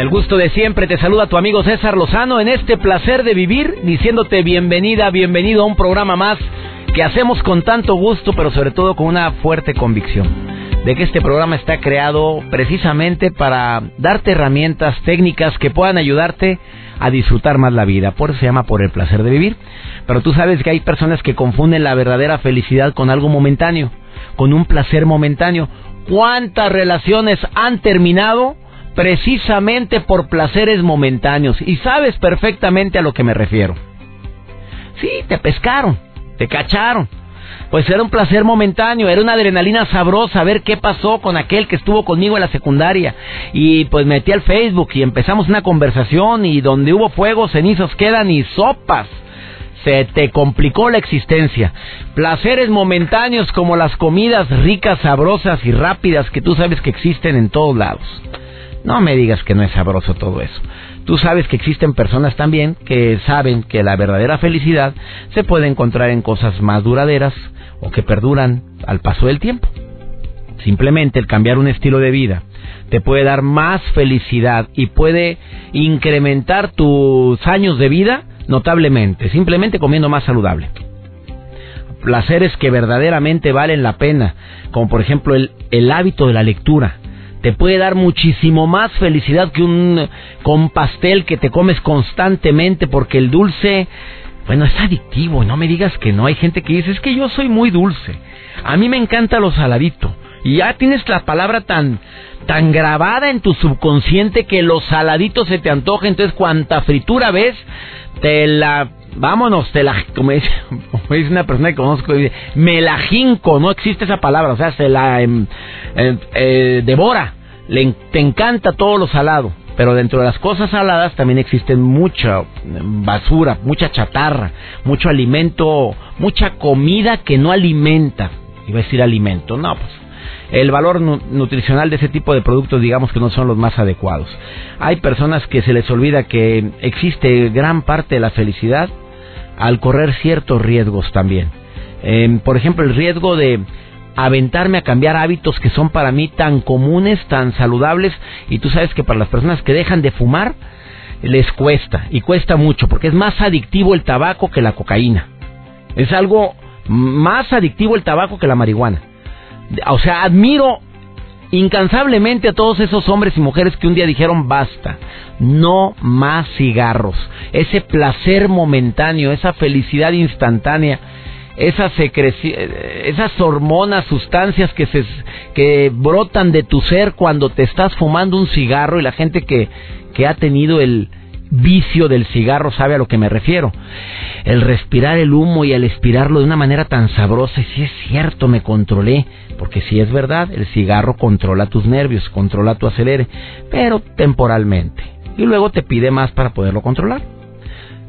El gusto de siempre te saluda tu amigo César Lozano en este placer de vivir, diciéndote bienvenida, bienvenido a un programa más que hacemos con tanto gusto, pero sobre todo con una fuerte convicción de que este programa está creado precisamente para darte herramientas técnicas que puedan ayudarte a disfrutar más la vida. Por eso se llama por el placer de vivir. Pero tú sabes que hay personas que confunden la verdadera felicidad con algo momentáneo, con un placer momentáneo. ¿Cuántas relaciones han terminado precisamente por placeres momentáneos? Y sabes perfectamente a lo que me refiero. Sí, te pescaron, te cacharon. Pues era un placer momentáneo, era una adrenalina sabrosa ver qué pasó con aquel que estuvo conmigo en la secundaria. Y pues metí al Facebook y empezamos una conversación y donde hubo fuego, cenizos quedan y sopas se te complicó la existencia. Placeres momentáneos como las comidas ricas, sabrosas y rápidas que tú sabes que existen en todos lados. No me digas que no es sabroso todo eso. Tú sabes que existen personas también que saben que la verdadera felicidad se puede encontrar en cosas más duraderas o que perduran al paso del tiempo. Simplemente el cambiar un estilo de vida te puede dar más felicidad y puede incrementar tus años de vida notablemente, simplemente comiendo más saludable. Placeres que verdaderamente valen la pena, como por ejemplo el, el hábito de la lectura te puede dar muchísimo más felicidad que un con pastel que te comes constantemente porque el dulce bueno, es adictivo, no me digas que no. Hay gente que dice, es que yo soy muy dulce. A mí me encanta lo saladito. Y ya tienes la palabra tan, tan grabada en tu subconsciente que lo saladito se te antoja. Entonces, cuanta fritura ves, te la vámonos, te la, como dice, una persona que conozco, me la jinco, no existe esa palabra, o sea, se la em, em, eh, devora, le, te encanta todo lo salado, pero dentro de las cosas saladas también existen mucha basura, mucha chatarra, mucho alimento, mucha comida que no alimenta, iba a decir alimento, no, pues el valor nutricional de ese tipo de productos digamos que no son los más adecuados. Hay personas que se les olvida que existe gran parte de la felicidad al correr ciertos riesgos también. Em, por ejemplo, el riesgo de aventarme a cambiar hábitos que son para mí tan comunes, tan saludables, y tú sabes que para las personas que dejan de fumar, les cuesta, y cuesta mucho, porque es más adictivo el tabaco que la cocaína. Es algo más adictivo el tabaco que la marihuana. O sea, admiro incansablemente a todos esos hombres y mujeres que un día dijeron basta, no más cigarros, ese placer momentáneo, esa felicidad instantánea, esas, esas hormonas, sustancias que, se, que brotan de tu ser cuando te estás fumando un cigarro y la gente que, que ha tenido el, vicio del cigarro sabe a lo que me refiero. El respirar el humo y el expirarlo de una manera tan sabrosa, y si es cierto, me controlé, porque si es verdad, el cigarro controla tus nervios, controla tu acelere, pero temporalmente. Y luego te pide más para poderlo controlar.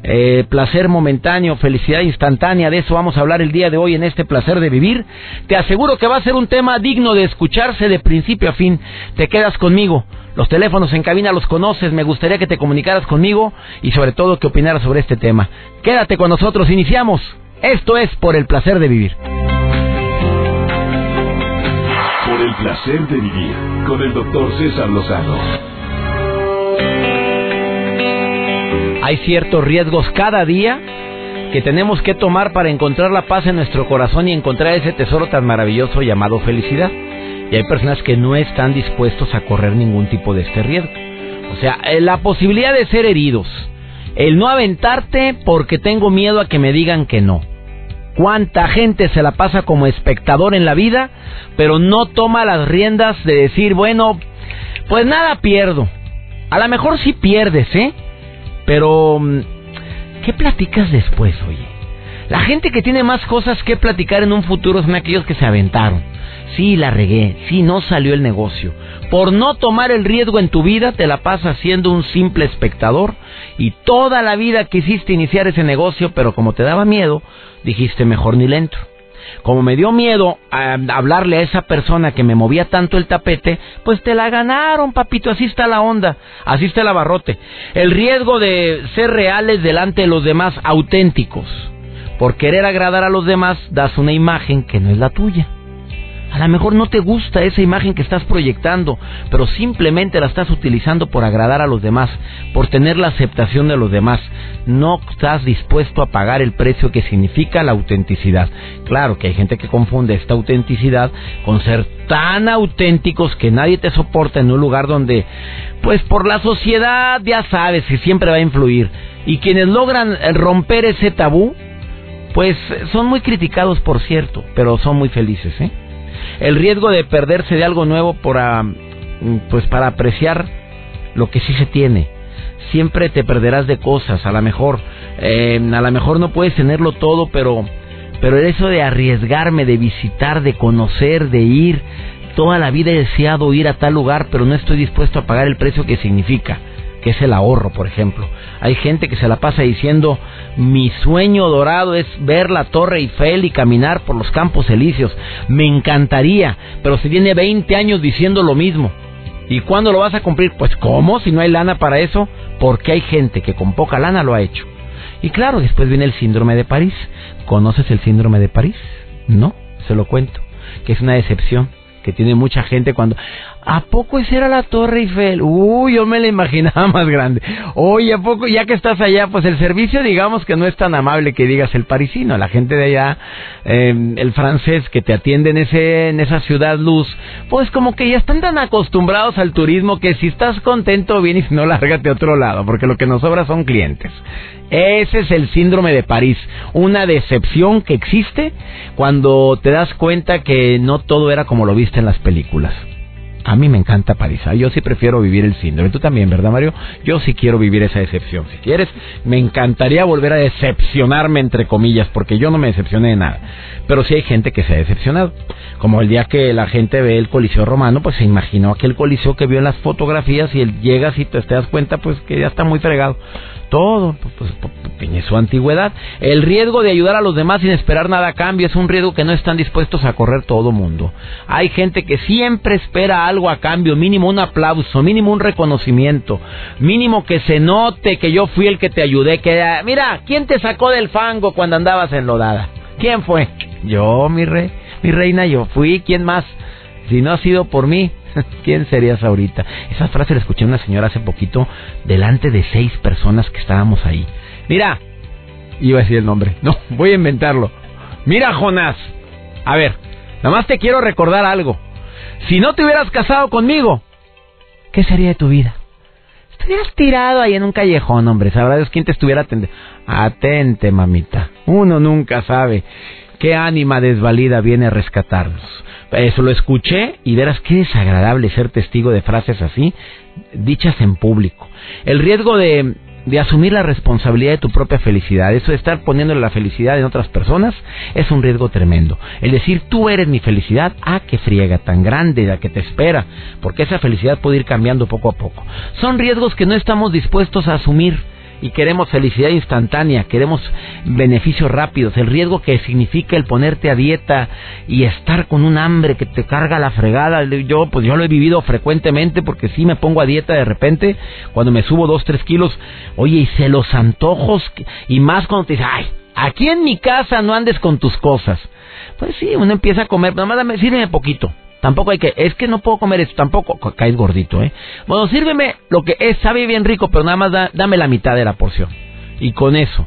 Eh, placer momentáneo, felicidad instantánea, de eso vamos a hablar el día de hoy en este placer de vivir. Te aseguro que va a ser un tema digno de escucharse de principio a fin. Te quedas conmigo. Los teléfonos en cabina los conoces, me gustaría que te comunicaras conmigo y sobre todo que opinaras sobre este tema. Quédate con nosotros, iniciamos. Esto es por el placer de vivir. Por el placer de vivir con el doctor César Lozano. Hay ciertos riesgos cada día que tenemos que tomar para encontrar la paz en nuestro corazón y encontrar ese tesoro tan maravilloso llamado felicidad. Y hay personas que no están dispuestos a correr ningún tipo de este riesgo. O sea, eh, la posibilidad de ser heridos, el no aventarte porque tengo miedo a que me digan que no. ¿Cuánta gente se la pasa como espectador en la vida, pero no toma las riendas de decir, bueno, pues nada pierdo? A lo mejor sí pierdes, ¿eh? Pero, mm, ¿qué platicas después, oye? La gente que tiene más cosas que platicar en un futuro son aquellos que se aventaron. Sí, la regué, sí, no salió el negocio. Por no tomar el riesgo en tu vida, te la pasas siendo un simple espectador y toda la vida quisiste iniciar ese negocio, pero como te daba miedo, dijiste mejor ni lento. Como me dio miedo a hablarle a esa persona que me movía tanto el tapete, pues te la ganaron, papito, así está la onda, así está el abarrote. El riesgo de ser reales delante de los demás auténticos. Por querer agradar a los demás, das una imagen que no es la tuya. A lo mejor no te gusta esa imagen que estás proyectando, pero simplemente la estás utilizando por agradar a los demás, por tener la aceptación de los demás. No estás dispuesto a pagar el precio que significa la autenticidad. Claro que hay gente que confunde esta autenticidad con ser tan auténticos que nadie te soporta en un lugar donde, pues por la sociedad ya sabes que siempre va a influir. Y quienes logran romper ese tabú, pues son muy criticados por cierto, pero son muy felices, ¿eh? El riesgo de perderse de algo nuevo para, pues para apreciar lo que sí se tiene. Siempre te perderás de cosas, a lo mejor, eh, a lo mejor no puedes tenerlo todo, pero, pero eso de arriesgarme, de visitar, de conocer, de ir, toda la vida he deseado ir a tal lugar, pero no estoy dispuesto a pagar el precio que significa que es el ahorro, por ejemplo. Hay gente que se la pasa diciendo, mi sueño dorado es ver la Torre Eiffel y caminar por los campos elíseos. Me encantaría, pero se tiene 20 años diciendo lo mismo. ¿Y cuándo lo vas a cumplir? Pues ¿cómo? Si no hay lana para eso, porque hay gente que con poca lana lo ha hecho. Y claro, después viene el síndrome de París. ¿Conoces el síndrome de París? No, se lo cuento, que es una decepción que tiene mucha gente cuando, ¿A poco esa era la Torre Eiffel? Uy, yo me la imaginaba más grande. Oye, ¿a poco ya que estás allá? Pues el servicio, digamos que no es tan amable que digas el parisino. La gente de allá, em, el francés que te atiende en, ese, en esa ciudad luz, pues como que ya están tan acostumbrados al turismo que si estás contento, bien y si no, lárgate a otro lado, porque lo que nos sobra son clientes. Ese es el síndrome de París, una decepción que existe cuando te das cuenta que no todo era como lo viste en las películas. A mí me encanta París. Ah, yo sí prefiero vivir el síndrome. Tú también, ¿verdad, Mario? Yo sí quiero vivir esa decepción. Si quieres, me encantaría volver a decepcionarme, entre comillas, porque yo no me decepcioné de nada. Pero sí hay gente que se ha decepcionado. Como el día que la gente ve el Coliseo Romano, pues se imaginó aquel Coliseo que vio en las fotografías y él llegas y te, te das cuenta, pues que ya está muy fregado todo, pues, pues, pues, tiene su antigüedad. El riesgo de ayudar a los demás sin esperar nada a cambio es un riesgo que no están dispuestos a correr todo mundo. Hay gente que siempre espera algo a cambio, mínimo un aplauso, mínimo un reconocimiento, mínimo que se note que yo fui el que te ayudé, que mira, ¿quién te sacó del fango cuando andabas enlodada? ¿Quién fue? Yo, mi rey, mi reina, yo fui, ¿quién más? Si no ha sido por mí, ¿Quién serías ahorita? Esa frase la escuché una señora hace poquito delante de seis personas que estábamos ahí. Mira, iba a decir el nombre. No, voy a inventarlo. Mira, Jonás. A ver, nada más te quiero recordar algo. Si no te hubieras casado conmigo, ¿qué sería de tu vida? Estuvieras tirado ahí en un callejón, hombre. Sabrá Dios quién te estuviera atendiendo. Atente, mamita. Uno nunca sabe qué ánima desvalida viene a rescatarnos. Eso lo escuché y verás qué desagradable ser testigo de frases así, dichas en público. El riesgo de, de asumir la responsabilidad de tu propia felicidad, eso de estar poniéndole la felicidad en otras personas, es un riesgo tremendo. El decir tú eres mi felicidad, ah, qué friega tan grande la que te espera, porque esa felicidad puede ir cambiando poco a poco. Son riesgos que no estamos dispuestos a asumir y queremos felicidad instantánea, queremos beneficios rápidos, el riesgo que significa el ponerte a dieta y estar con un hambre que te carga la fregada, yo pues yo lo he vivido frecuentemente porque si me pongo a dieta de repente, cuando me subo dos, tres kilos, oye, y se los antojos, y más cuando te dices, ay, aquí en mi casa no andes con tus cosas. Pues sí, uno empieza a comer, nada más dame, sírveme poquito. Tampoco hay que, es que no puedo comer esto, tampoco caes gordito, ¿eh? Bueno, sírveme lo que es, sabe bien rico, pero nada más dame la mitad de la porción. Y con eso.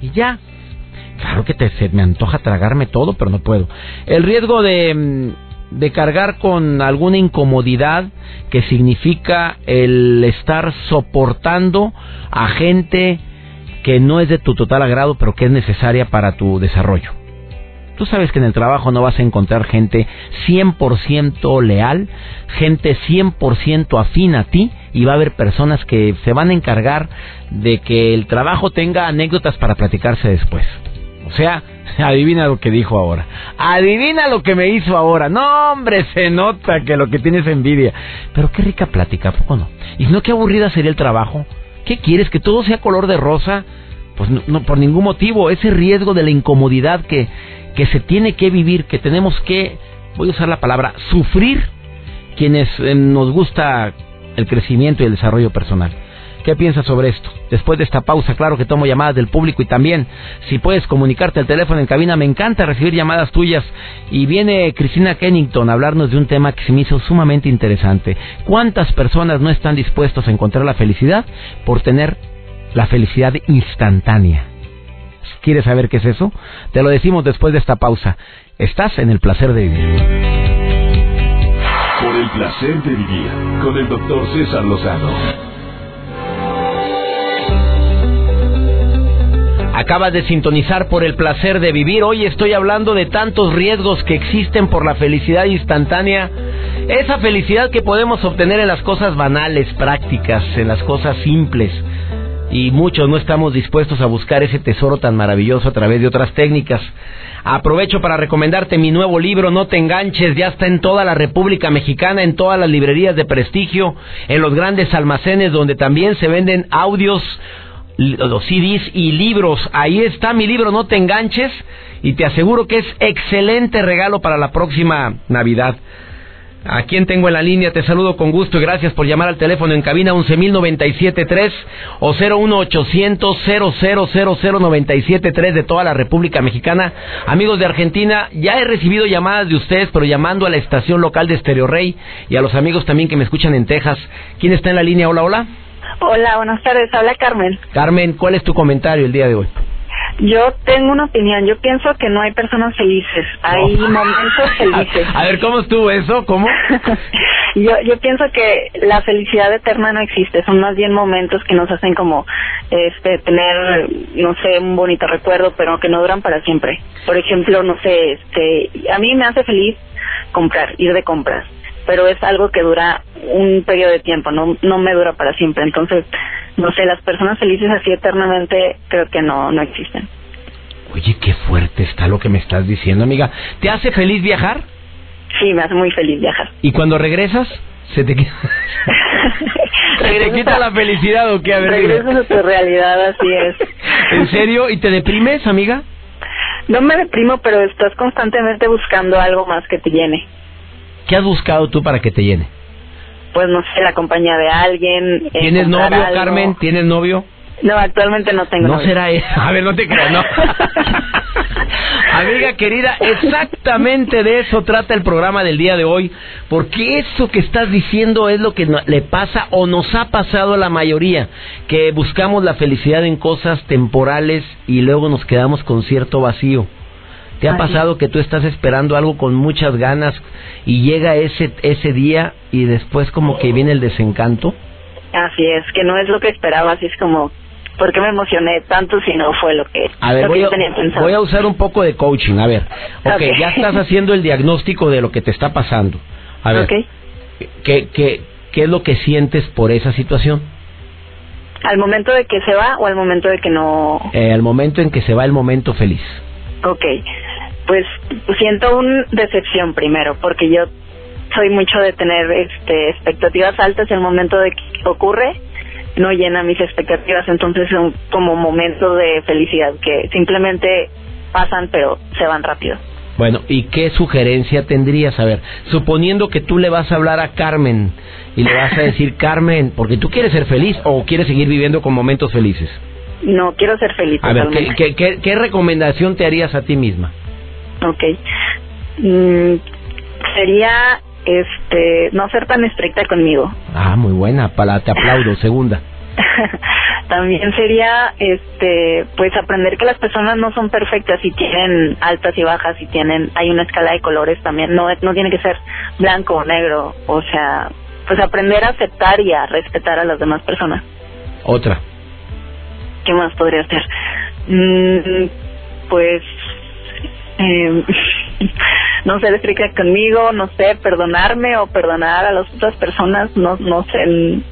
Y ya. Claro que te, se me antoja tragarme todo, pero no puedo. El riesgo de, mm, de cargar con alguna incomodidad que significa el estar soportando a gente que no es de tu total agrado, pero que es necesaria para tu desarrollo. Tú sabes que en el trabajo no vas a encontrar gente 100% leal, gente 100% afín a ti y va a haber personas que se van a encargar de que el trabajo tenga anécdotas para platicarse después. O sea, adivina lo que dijo ahora. Adivina lo que me hizo ahora. No, hombre, se nota que lo que tienes envidia. Pero qué rica plática, poco no? Y no, qué aburrida sería el trabajo. ¿Qué quieres? ¿Que todo sea color de rosa? Pues no, por ningún motivo. Ese riesgo de la incomodidad que, que se tiene que vivir, que tenemos que, voy a usar la palabra, sufrir quienes eh, nos gusta el crecimiento y el desarrollo personal. ¿Qué piensas sobre esto? Después de esta pausa, claro que tomo llamadas del público y también, si puedes comunicarte al teléfono en cabina, me encanta recibir llamadas tuyas. Y viene Cristina Kennington a hablarnos de un tema que se me hizo sumamente interesante. ¿Cuántas personas no están dispuestos a encontrar la felicidad por tener la felicidad instantánea? ¿Quieres saber qué es eso? Te lo decimos después de esta pausa. Estás en el placer de vivir. Por el placer de vivir con el doctor César Lozano. Acabas de sintonizar por el placer de vivir. Hoy estoy hablando de tantos riesgos que existen por la felicidad instantánea. Esa felicidad que podemos obtener en las cosas banales, prácticas, en las cosas simples. Y muchos no estamos dispuestos a buscar ese tesoro tan maravilloso a través de otras técnicas. Aprovecho para recomendarte mi nuevo libro, No te enganches, ya está en toda la República Mexicana, en todas las librerías de prestigio, en los grandes almacenes donde también se venden audios los CDs y libros. Ahí está mi libro, no te enganches. Y te aseguro que es excelente regalo para la próxima Navidad. ¿A quién tengo en la línea? Te saludo con gusto y gracias por llamar al teléfono en cabina 11.097.3 o 01800 de toda la República Mexicana. Amigos de Argentina, ya he recibido llamadas de ustedes, pero llamando a la estación local de Stereo Rey y a los amigos también que me escuchan en Texas. ¿Quién está en la línea? Hola, hola. Hola, buenas tardes. Habla Carmen. Carmen, ¿cuál es tu comentario el día de hoy? Yo tengo una opinión. Yo pienso que no hay personas felices. Hay momentos felices. A, ver, ¿cómo estuvo eso? ¿Cómo? yo, yo pienso que la felicidad eterna no existe. Son más bien momentos que nos hacen como este tener, no sé, un bonito recuerdo, pero que no duran para siempre. Por ejemplo, no sé, este, a mí me hace feliz comprar, ir de compras pero es algo que dura un periodo de tiempo, no, no me dura para siempre. Entonces, no sé, las personas felices así eternamente creo que no, no existen. Oye, qué fuerte está lo que me estás diciendo, amiga. ¿Te hace feliz viajar? Sí, me hace muy feliz viajar. ¿Y cuando regresas? ¿Se te, quita... ¿Se te quita la felicidad o qué? A ver, Regresas a tu realidad, así es. ¿En serio? ¿Y te deprimes, amiga? No me deprimo, pero estás constantemente buscando algo más que te llene. ¿Qué has buscado tú para que te llene? Pues no sé, la compañía de alguien. Eh, ¿Tienes novio, Carmen? ¿Tienes novio? No, actualmente no tengo. No será eso. A ver, no te creas, no. Amiga querida, exactamente de eso trata el programa del día de hoy, porque eso que estás diciendo es lo que le pasa o nos ha pasado a la mayoría, que buscamos la felicidad en cosas temporales y luego nos quedamos con cierto vacío. ¿Te ha pasado que tú estás esperando algo con muchas ganas y llega ese ese día y después como que viene el desencanto? Así es, que no es lo que esperaba, así es como ¿por qué me emocioné tanto si no fue lo que, a ver, voy, a, voy a usar un poco de coaching, a ver. Ok, ya estás haciendo el diagnóstico de lo que te está pasando. A ver, ¿qué, qué, ¿qué es lo que sientes por esa situación? ¿Al momento de que se va o al momento de que no...? Eh, al momento en que se va el momento feliz. Ok, pues siento una decepción primero, porque yo soy mucho de tener este, expectativas altas y el momento de que ocurre no llena mis expectativas, entonces son como momentos de felicidad que simplemente pasan pero se van rápido. Bueno, ¿y qué sugerencia tendrías? A ver, suponiendo que tú le vas a hablar a Carmen y le vas a decir, Carmen, porque tú quieres ser feliz o quieres seguir viviendo con momentos felices. No, quiero ser feliz. A ver, ¿qué, qué, qué recomendación te harías a ti misma? Ok. Mm, sería este no ser tan estricta conmigo. Ah, muy buena, para te aplaudo, segunda. También sería este pues aprender que las personas no son perfectas y tienen altas y bajas y tienen hay una escala de colores también, no no tiene que ser blanco o negro, o sea, pues aprender a aceptar y a respetar a las demás personas. Otra. ¿Qué más podría ser? Mm, pues eh, no ser estricta conmigo, no sé, perdonarme o perdonar a las otras personas, no, no sé,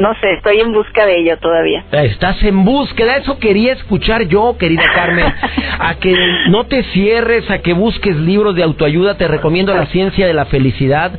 no sé, estoy en busca de ello todavía. Estás en búsqueda, eso quería escuchar yo, querida Carmen, a que no te cierres, a que busques libros de autoayuda, te recomiendo La ciencia de la felicidad,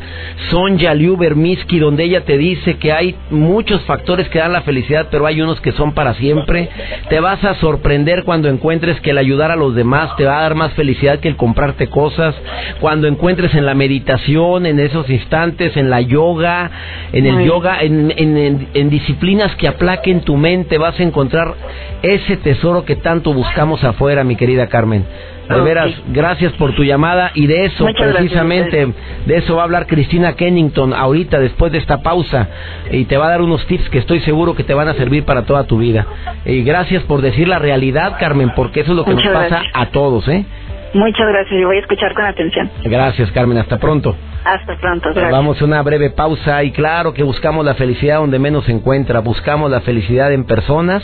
Sonja Liu Bermisky, donde ella te dice que hay muchos factores que dan la felicidad, pero hay unos que son para siempre. Te vas a sorprender cuando encuentres que el ayudar a los demás te va a dar más felicidad que el comprarte cosas, cuando encuentres en la meditación, en esos instantes, en la yoga, en el yoga, en, en, en disciplinas que aplaquen tu mente, vas a encontrar ese tesoro que tanto buscamos afuera, mi querida Carmen. De veras, gracias por tu llamada y de eso precisamente, de eso va a hablar Cristina Kennington ahorita después de esta pausa y te va a dar unos tips que estoy seguro que te van a servir para toda tu vida. Y gracias por decir la realidad, Carmen, porque eso es lo que nos pasa a todos, ¿eh? Muchas gracias, y voy a escuchar con atención. Gracias, Carmen, hasta pronto. Hasta pronto, gracias. Vamos a una breve pausa y claro que buscamos la felicidad donde menos se encuentra, buscamos la felicidad en personas,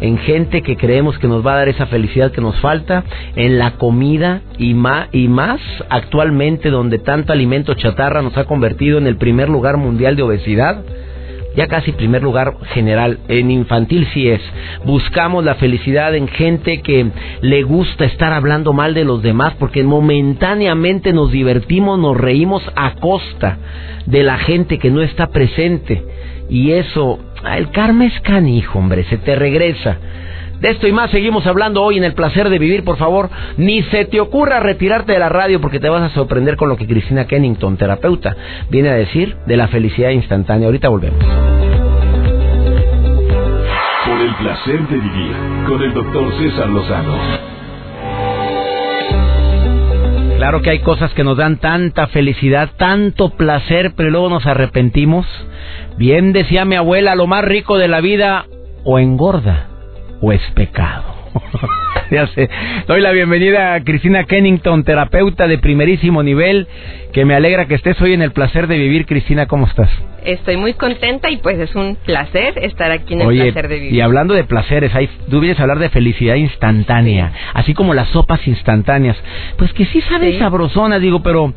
en gente que creemos que nos va a dar esa felicidad que nos falta, en la comida y más, y más actualmente donde tanto alimento chatarra nos ha convertido en el primer lugar mundial de obesidad ya casi primer lugar general, en infantil sí es. Buscamos la felicidad en gente que le gusta estar hablando mal de los demás porque momentáneamente nos divertimos, nos reímos a costa de la gente que no está presente. Y eso, el karma es canijo, hombre, se te regresa. De esto y más seguimos hablando hoy en el placer de vivir, por favor. Ni se te ocurra retirarte de la radio porque te vas a sorprender con lo que Cristina Kennington, terapeuta, viene a decir de la felicidad instantánea. Ahorita volvemos. Por el placer de vivir con el doctor César Lozano. Claro que hay cosas que nos dan tanta felicidad, tanto placer, pero luego nos arrepentimos. Bien decía mi abuela, lo más rico de la vida o engorda o es pecado. ya sé. Doy la bienvenida a Cristina Kennington, terapeuta de primerísimo nivel, que me alegra que estés hoy en el placer de vivir. Cristina, ¿cómo estás? Estoy muy contenta y pues es un placer estar aquí en el placer de vivir. Y hablando de placeres, hay, tú vienes a hablar de felicidad instantánea, así como las sopas instantáneas. Pues que sí saben sabrosonas, digo, pero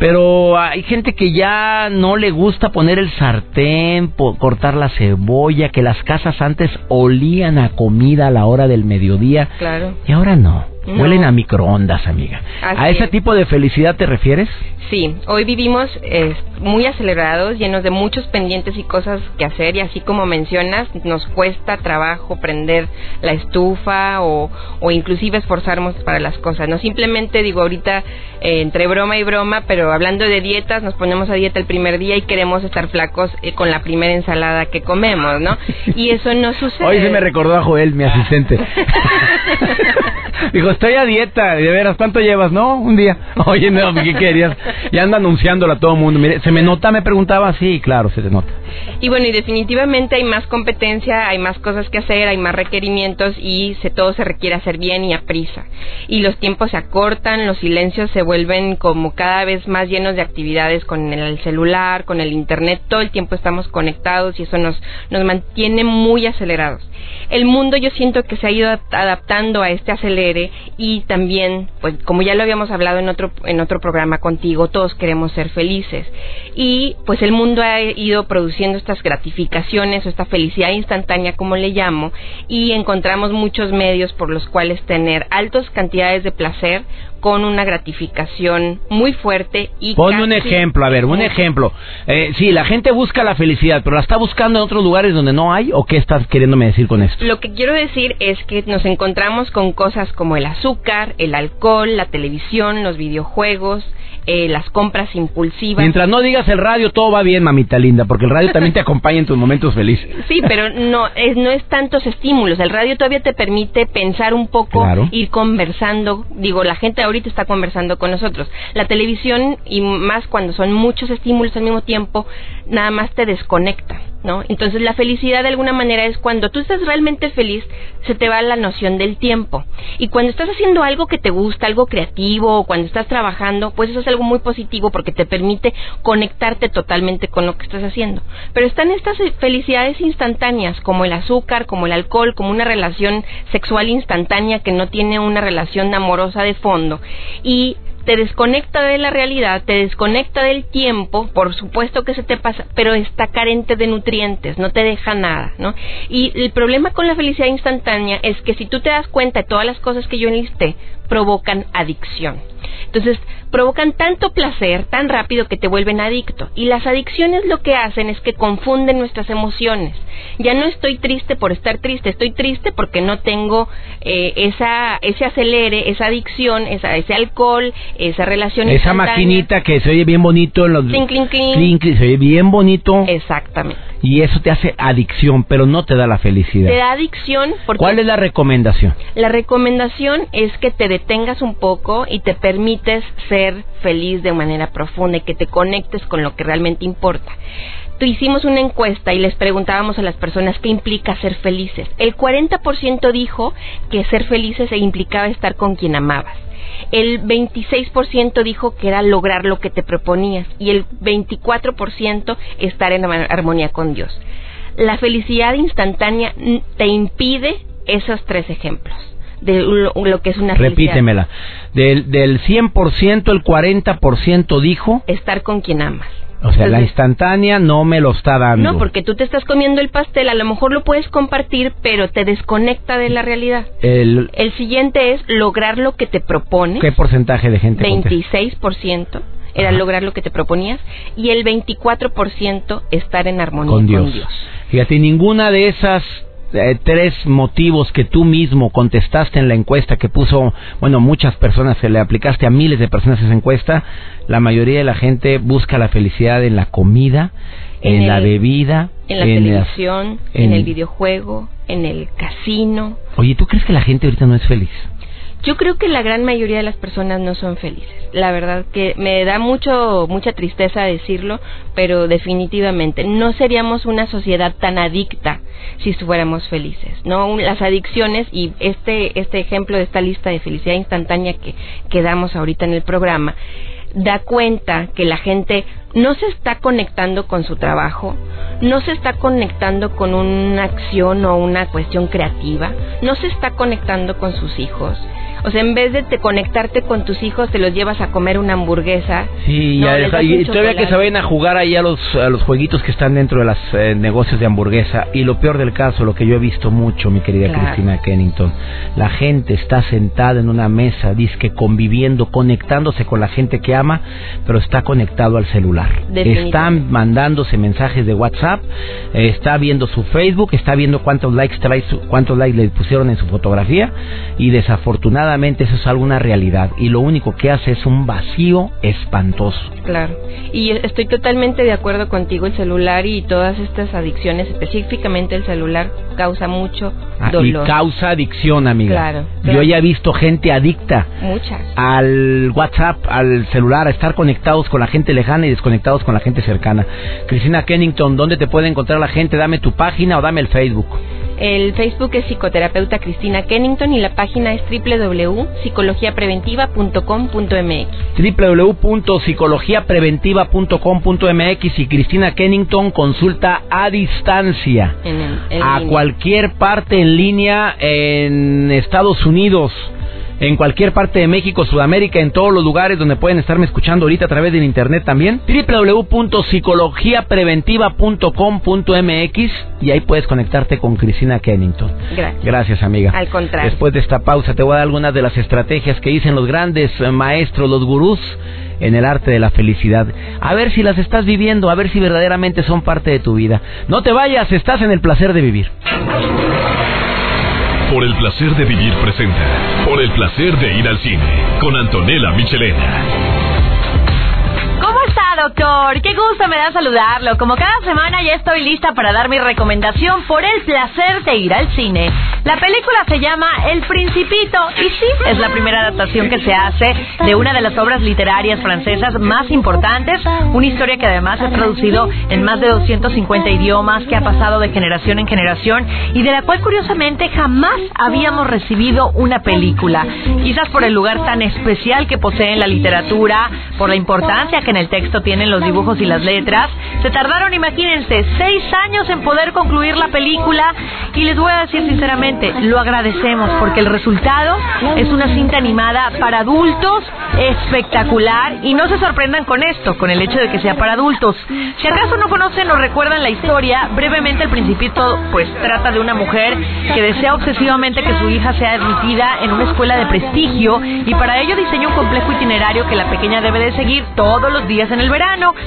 pero hay gente que ya no le gusta poner el sartén, cortar la cebolla, que las casas antes olían a comida a la hora del mediodía. Claro. Y ahora no. Huelen a microondas, amiga. ¿A ese tipo de felicidad te refieres? Sí, hoy vivimos eh, muy acelerados, llenos de muchos pendientes y cosas que hacer y así como mencionas, nos cuesta trabajo prender la estufa o, o inclusive esforzarnos para las cosas. No simplemente digo ahorita eh, entre broma y broma, pero hablando de dietas, nos ponemos a dieta el primer día y queremos estar flacos eh, con la primera ensalada que comemos, ¿no? Y eso no sucede. Hoy se me recordó a Joel, mi asistente. Dijo, estoy a dieta, de veras, ¿cuánto llevas? No, un día. Oye, no, ¿qué querías? Ya anda anunciándola a todo el mundo. Mire, ¿se me nota? Me preguntaba. Sí, claro, se te nota. Y bueno, y definitivamente hay más competencia, hay más cosas que hacer, hay más requerimientos y se, todo se requiere hacer bien y a prisa. Y los tiempos se acortan, los silencios se vuelven como cada vez más llenos de actividades con el celular, con el internet, todo el tiempo estamos conectados y eso nos, nos mantiene muy acelerados. El mundo yo siento que se ha ido adaptando a este acelere y también, pues como ya lo habíamos hablado en otro, en otro programa contigo, todos queremos ser felices. Y pues el mundo ha ido produciendo estas gratificaciones o esta felicidad instantánea, como le llamo, y encontramos muchos medios por los cuales tener altas cantidades de placer con una gratificación muy fuerte y Ponme un ejemplo, a ver, un ejemplo. Eh, sí, la gente busca la felicidad, pero la está buscando en otros lugares donde no hay, ¿o qué estás queriéndome decir con esto? Lo que quiero decir es que nos encontramos con cosas como el azúcar, el alcohol, la televisión, los videojuegos, eh, las compras impulsivas. Mientras no digas el radio, todo va bien, mamita linda, porque el radio también te acompaña en tus momentos felices. Sí, pero no es, no es tantos estímulos. El radio todavía te permite pensar un poco, ir conversando. Digo, la gente ahorita está conversando con nosotros. La televisión, y más cuando son muchos estímulos al mismo tiempo, nada más te desconecta. ¿No? Entonces la felicidad de alguna manera es cuando tú estás realmente feliz, se te va la noción del tiempo. Y cuando estás haciendo algo que te gusta, algo creativo, o cuando estás trabajando, pues eso es algo muy positivo porque te permite conectarte totalmente con lo que estás haciendo. Pero están estas felicidades instantáneas, como el azúcar, como el alcohol, como una relación sexual instantánea que no tiene una relación amorosa de fondo. Y te desconecta de la realidad, te desconecta del tiempo, por supuesto que se te pasa, pero está carente de nutrientes, no te deja nada, ¿no? Y el problema con la felicidad instantánea es que si tú te das cuenta de todas las cosas que yo enlisté, provocan adicción. Entonces, provocan tanto placer tan rápido que te vuelven adicto. Y las adicciones lo que hacen es que confunden nuestras emociones. Ya no estoy triste por estar triste, estoy triste porque no tengo eh, esa, ese acelere, esa adicción, esa, ese alcohol, esa relación. Esa maquinita que se oye bien bonito en los... Clink, clink, clink. se oye bien bonito. Exactamente. Y eso te hace adicción, pero no te da la felicidad. Te da adicción porque... ¿Cuál es la recomendación? La recomendación es que te detengas un poco y te permites ser feliz de manera profunda y que te conectes con lo que realmente importa. Hicimos una encuesta y les preguntábamos a las personas qué implica ser felices. El 40% dijo que ser felices implicaba estar con quien amabas. El 26% dijo que era lograr lo que te proponías y el 24% estar en armonía con Dios. La felicidad instantánea te impide esos tres ejemplos de lo, que es una Repítemela. Del, del 100%, el 40% dijo... Estar con quien amas. O sea, la instantánea no me lo está dando. No, porque tú te estás comiendo el pastel, a lo mejor lo puedes compartir, pero te desconecta de la realidad. El, el siguiente es lograr lo que te propones. ¿Qué porcentaje de gente? 26% era lograr lo que te proponías y el 24% estar en armonía con Dios. Con Dios. Fíjate, ninguna de esas eh, tres motivos que tú mismo contestaste en la encuesta que puso, bueno, muchas personas, se le aplicaste a miles de personas esa encuesta, la mayoría de la gente busca la felicidad en la comida, en, la bebida, en la televisión, en el videojuego, en el casino. Oye, ¿tú crees que la gente ahorita no es feliz? Yo creo que la gran mayoría de las personas no son felices. La verdad que me da mucho mucha tristeza decirlo, pero definitivamente no seríamos una sociedad tan adicta si fuéramos felices. No las adicciones y este este ejemplo de esta lista de felicidad instantánea que que damos ahorita en el programa da cuenta que la gente no se está conectando con su trabajo, no se está conectando con una acción o una cuestión creativa, no se está conectando con sus hijos, o sea, en vez de te conectarte con tus hijos, te los llevas a comer una hamburguesa. Sí, y todavía que se vayan a jugar ahí a los, a los jueguitos que están dentro de los eh, negocios de hamburguesa. Y lo peor del caso, lo que yo he visto mucho, mi querida Cristina Kennington, la gente está sentada en una mesa, disque conviviendo, conectándose con la gente que ama, pero está conectado al celular. Están mandándose mensajes de WhatsApp, está viendo su Facebook, está viendo cuántos likes trae, cuántos likes le pusieron en su fotografía y desafortunadamente eso es alguna realidad y lo único que hace es un vacío espantoso. Claro, y estoy totalmente de acuerdo contigo, el celular y todas estas adicciones, específicamente el celular, causa mucho ah, dolor. Y causa adicción, amiga. Claro, Yo ya he visto gente adicta Muchas. al WhatsApp, al celular, a estar conectados con la gente lejana y desconectados con la gente cercana. Cristina Kennington, ¿dónde te puede encontrar la gente? Dame tu página o dame el Facebook. El Facebook es psicoterapeuta Cristina Kennington y la página es www.psicologiapreventiva.com.mx. www.psicologiapreventiva.com.mx y Cristina Kennington consulta a distancia a cualquier parte en línea en Estados Unidos en cualquier parte de México, Sudamérica, en todos los lugares donde pueden estarme escuchando ahorita a través del internet también. www.psicologiapreventiva.com.mx y ahí puedes conectarte con Cristina Kennington. Gracias. Gracias, amiga. Al contrario. Después de esta pausa te voy a dar algunas de las estrategias que dicen los grandes maestros, los gurús en el arte de la felicidad. A ver si las estás viviendo, a ver si verdaderamente son parte de tu vida. No te vayas, estás en el placer de vivir. Por el placer de vivir presenta. Por el placer de ir al cine. Con Antonella Michelena doctor. Qué gusto me da saludarlo. Como cada semana ya estoy lista para dar mi recomendación por el placer de ir al cine. La película se llama El Principito y sí, es la primera adaptación que se hace de una de las obras literarias francesas más importantes, una historia que además ha traducido en más de 250 idiomas, que ha pasado de generación en generación y de la cual curiosamente jamás habíamos recibido una película. Quizás por el lugar tan especial que posee en la literatura, por la importancia que en el texto tiene tienen los dibujos y las letras. Se tardaron, imagínense, seis años en poder concluir la película y les voy a decir sinceramente lo agradecemos porque el resultado es una cinta animada para adultos espectacular y no se sorprendan con esto, con el hecho de que sea para adultos. Si acaso no conocen o recuerdan la historia, brevemente el principito pues trata de una mujer que desea obsesivamente que su hija sea admitida en una escuela de prestigio y para ello diseña un complejo itinerario que la pequeña debe de seguir todos los días en el verano,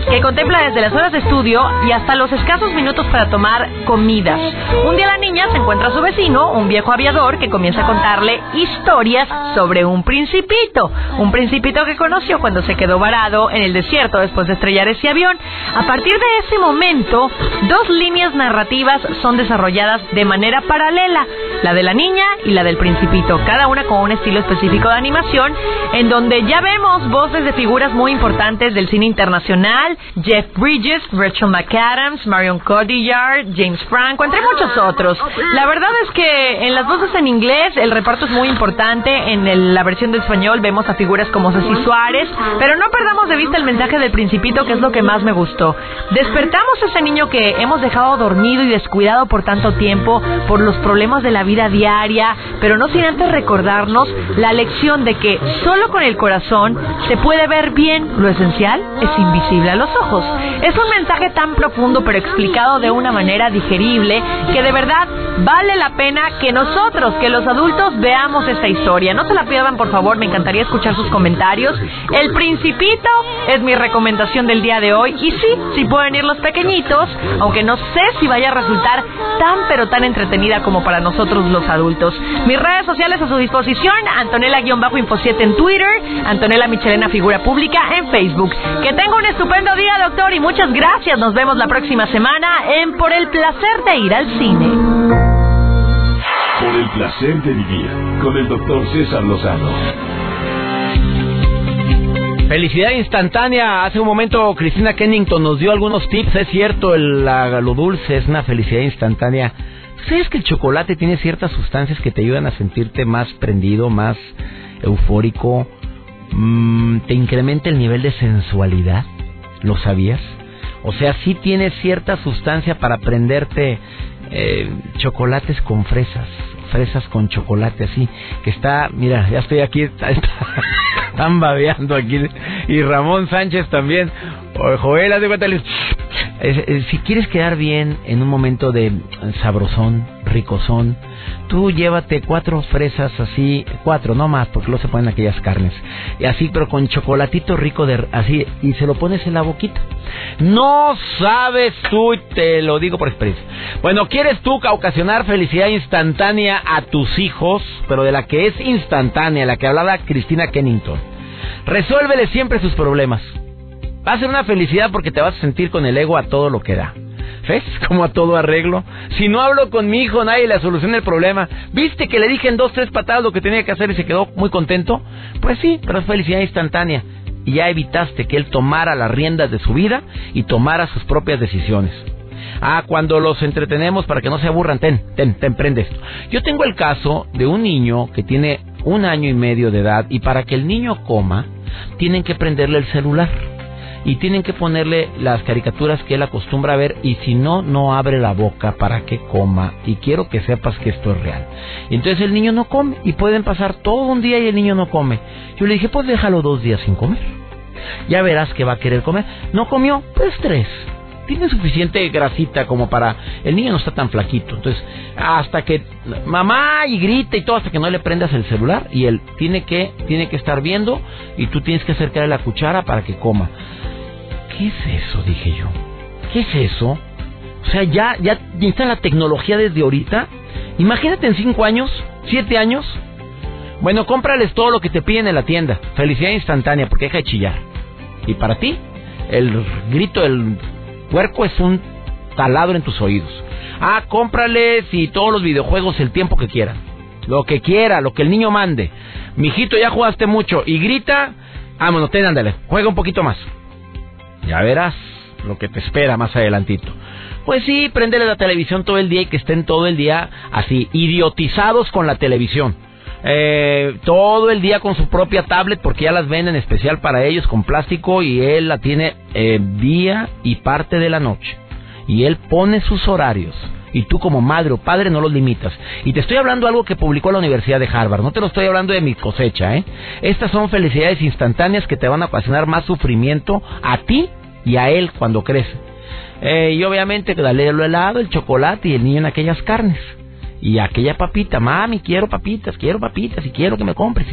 que contempla desde las horas de estudio y hasta los escasos minutos para tomar comidas. Un día la niña se encuentra a su vecino, un viejo aviador, que comienza a contarle historias sobre un principito, un principito que conoció cuando se quedó varado en el desierto después de estrellar ese avión. A partir de ese momento, dos líneas narrativas son desarrolladas de manera paralela, la de la niña y la del principito, cada una con un estilo específico de animación, en donde ya vemos voces de figuras muy importantes del cine internacional, Jeff Bridges, Rachel McAdams, Marion Cotillard, James Franco, entre muchos otros. La verdad es que en las voces en inglés el reparto es muy importante, en la versión de español vemos a figuras como Ceci Suárez, pero no perdamos de vista el mensaje del principito que es lo que más me gustó. Despertamos a ese niño que hemos dejado dormido y descuidado por tanto tiempo por los problemas de la vida diaria, pero no sin antes recordarnos la lección de que solo con el corazón se puede ver bien, lo esencial es invisible a los ojos. Es un mensaje tan profundo pero explicado de una manera digerible que de verdad vale la pena que nosotros, que los adultos veamos esta historia. No se la pierdan por favor, me encantaría escuchar sus comentarios. El Principito es mi recomendación del día de hoy y sí, sí pueden ir los pequeñitos, aunque no sé si vaya a resultar tan pero tan entretenida como para nosotros los adultos. Mis redes sociales a su disposición, Antonella-Info 7 en Twitter, Antonella Michelena Figura Pública en Facebook. Que tenga un estupendo día, doctor, y muchas gracias. Nos vemos la próxima semana en Por el placer de ir al cine. Por el placer de vivir con el doctor César Lozano. Felicidad instantánea. Hace un momento Cristina Kennington nos dio algunos tips. Es cierto, el, lo dulce es una felicidad instantánea. ¿Sabes que el chocolate tiene ciertas sustancias que te ayudan a sentirte más prendido, más eufórico? Mm, te incrementa el nivel de sensualidad. ¿Lo sabías? O sea, sí tiene cierta sustancia para prenderte eh, chocolates con fresas fresas con chocolate así, que está, mira, ya estoy aquí, están babeando aquí, y Ramón Sánchez también, Joel, haz de cuenta, si quieres quedar bien en un momento de sabrosón, ricosón, tú llévate cuatro fresas así, cuatro, no más, porque luego se ponen aquellas carnes, y así, pero con chocolatito rico de así, y se lo pones en la boquita. No sabes tú, te lo digo por experiencia. Bueno, ¿quieres tú ocasionar felicidad instantánea a tus hijos, pero de la que es instantánea, la que hablaba Cristina Kennington? Resuélvele siempre sus problemas. Va a ser una felicidad porque te vas a sentir con el ego a todo lo que da. ¿Ves? Como a todo arreglo. Si no hablo con mi hijo, nadie le soluciona el problema. ¿Viste que le dije en dos, tres patadas lo que tenía que hacer y se quedó muy contento? Pues sí, pero es felicidad instantánea. Y ya evitaste que él tomara las riendas de su vida y tomara sus propias decisiones. Ah, cuando los entretenemos para que no se aburran, ten, ten, ten, prende. Yo tengo el caso de un niño que tiene un año y medio de edad y para que el niño coma, tienen que prenderle el celular y tienen que ponerle las caricaturas que él acostumbra a ver y si no, no abre la boca para que coma y quiero que sepas que esto es real. Y entonces el niño no come y pueden pasar todo un día y el niño no come. Yo le dije, pues déjalo dos días sin comer. Ya verás que va a querer comer. No comió, pues tres tiene suficiente grasita como para el niño no está tan flaquito entonces hasta que mamá y grita y todo hasta que no le prendas el celular y él tiene que tiene que estar viendo y tú tienes que acercarle la cuchara para que coma ¿Qué es eso? Dije yo. ¿Qué es eso? O sea, ya, ya está la tecnología desde ahorita. Imagínate en cinco años, siete años. Bueno, cómprales todo lo que te piden en la tienda. Felicidad instantánea, porque deja de chillar. Y para ti, el grito del puerco es un taladro en tus oídos. Ah, cómprales y todos los videojuegos el tiempo que quieran. Lo que quiera, lo que el niño mande. Mijito, ya jugaste mucho y grita. Vámonos, ten, ándale, juega un poquito más. Ya verás lo que te espera más adelantito. Pues sí, prendele la televisión todo el día y que estén todo el día así, idiotizados con la televisión. Eh, todo el día con su propia tablet porque ya las venden especial para ellos con plástico y él la tiene eh, día y parte de la noche. Y él pone sus horarios y tú como madre o padre no los limitas. Y te estoy hablando de algo que publicó la Universidad de Harvard, no te lo estoy hablando de mi cosecha, ¿eh? Estas son felicidades instantáneas que te van a ocasionar más sufrimiento a ti y a él cuando crece. Eh, y obviamente dale el helado, el chocolate y el niño en aquellas carnes. Y aquella papita, mami, quiero papitas, quiero papitas y quiero que me compres.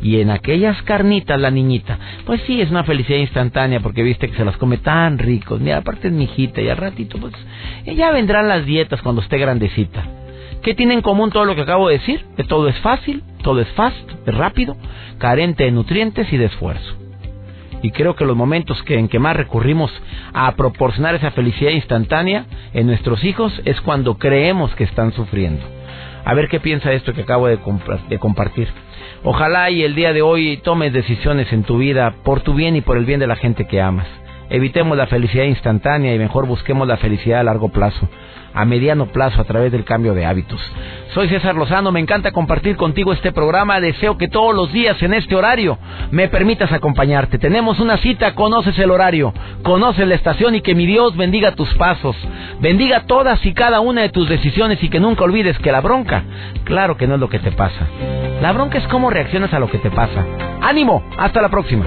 Y en aquellas carnitas la niñita, pues sí, es una felicidad instantánea porque viste que se las come tan ricos. Mira, aparte es mi hijita y al ratito, pues ya vendrán las dietas cuando esté grandecita. ¿Qué tiene en común todo lo que acabo de decir? Que todo es fácil, todo es fast, es rápido, carente de nutrientes y de esfuerzo. Y creo que los momentos que, en que más recurrimos a proporcionar esa felicidad instantánea en nuestros hijos es cuando creemos que están sufriendo. A ver qué piensa esto que acabo de, de compartir. Ojalá y el día de hoy tomes decisiones en tu vida por tu bien y por el bien de la gente que amas. Evitemos la felicidad instantánea y mejor busquemos la felicidad a largo plazo a mediano plazo a través del cambio de hábitos. Soy César Lozano, me encanta compartir contigo este programa, deseo que todos los días en este horario me permitas acompañarte. Tenemos una cita, conoces el horario, conoces la estación y que mi Dios bendiga tus pasos, bendiga todas y cada una de tus decisiones y que nunca olvides que la bronca, claro que no es lo que te pasa. La bronca es cómo reaccionas a lo que te pasa. Ánimo, hasta la próxima.